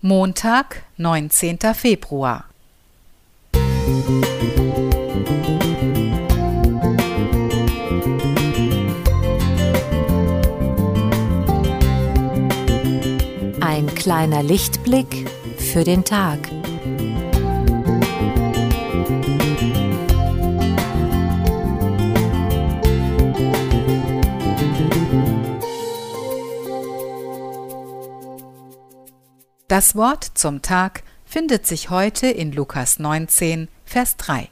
Montag, 19. Februar. Ein kleiner Lichtblick für den Tag. Das Wort zum Tag findet sich heute in Lukas 19, Vers 3.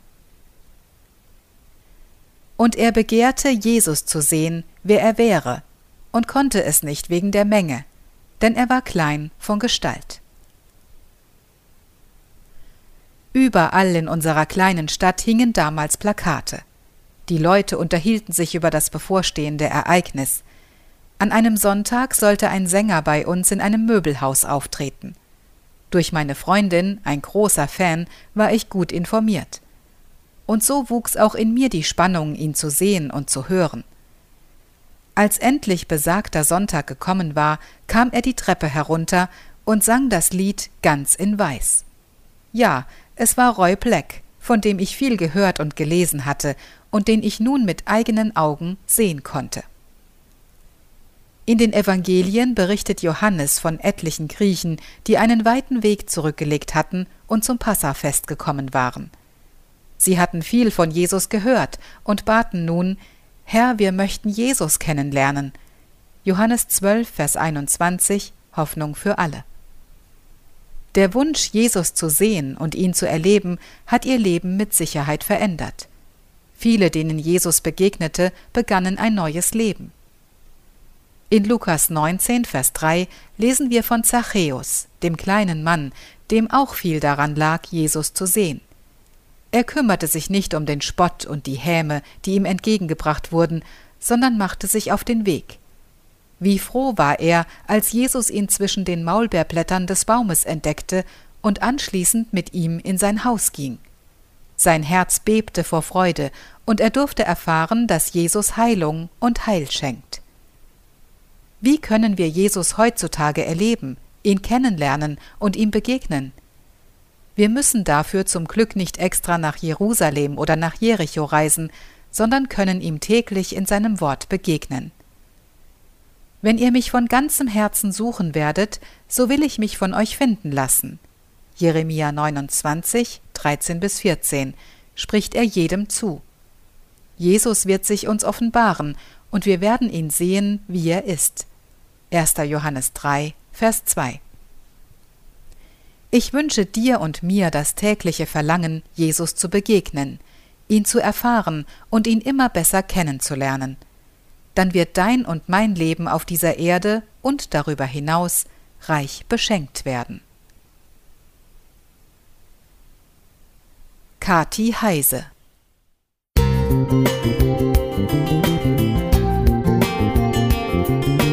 Und er begehrte, Jesus zu sehen, wer er wäre, und konnte es nicht wegen der Menge, denn er war klein von Gestalt. Überall in unserer kleinen Stadt hingen damals Plakate. Die Leute unterhielten sich über das bevorstehende Ereignis, an einem Sonntag sollte ein Sänger bei uns in einem Möbelhaus auftreten. Durch meine Freundin, ein großer Fan, war ich gut informiert. Und so wuchs auch in mir die Spannung, ihn zu sehen und zu hören. Als endlich besagter Sonntag gekommen war, kam er die Treppe herunter und sang das Lied ganz in Weiß. Ja, es war Roy Black, von dem ich viel gehört und gelesen hatte und den ich nun mit eigenen Augen sehen konnte. In den Evangelien berichtet Johannes von etlichen Griechen, die einen weiten Weg zurückgelegt hatten und zum Passafest gekommen waren. Sie hatten viel von Jesus gehört und baten nun, Herr, wir möchten Jesus kennenlernen. Johannes 12, Vers 21, Hoffnung für alle. Der Wunsch, Jesus zu sehen und ihn zu erleben, hat ihr Leben mit Sicherheit verändert. Viele, denen Jesus begegnete, begannen ein neues Leben. In Lukas 19, Vers 3 lesen wir von Zachäus, dem kleinen Mann, dem auch viel daran lag, Jesus zu sehen. Er kümmerte sich nicht um den Spott und die Häme, die ihm entgegengebracht wurden, sondern machte sich auf den Weg. Wie froh war er, als Jesus ihn zwischen den Maulbeerblättern des Baumes entdeckte und anschließend mit ihm in sein Haus ging. Sein Herz bebte vor Freude, und er durfte erfahren, dass Jesus Heilung und Heil schenkt. Wie können wir Jesus heutzutage erleben, ihn kennenlernen und ihm begegnen? Wir müssen dafür zum Glück nicht extra nach Jerusalem oder nach Jericho reisen, sondern können ihm täglich in seinem Wort begegnen. Wenn ihr mich von ganzem Herzen suchen werdet, so will ich mich von euch finden lassen. Jeremia 29, 13 bis 14 spricht er jedem zu. Jesus wird sich uns offenbaren und wir werden ihn sehen, wie er ist. 1. Johannes 3, Vers 2. Ich wünsche dir und mir das tägliche Verlangen, Jesus zu begegnen, ihn zu erfahren und ihn immer besser kennenzulernen. Dann wird dein und mein Leben auf dieser Erde und darüber hinaus reich beschenkt werden. Kati Heise Musik Thank you.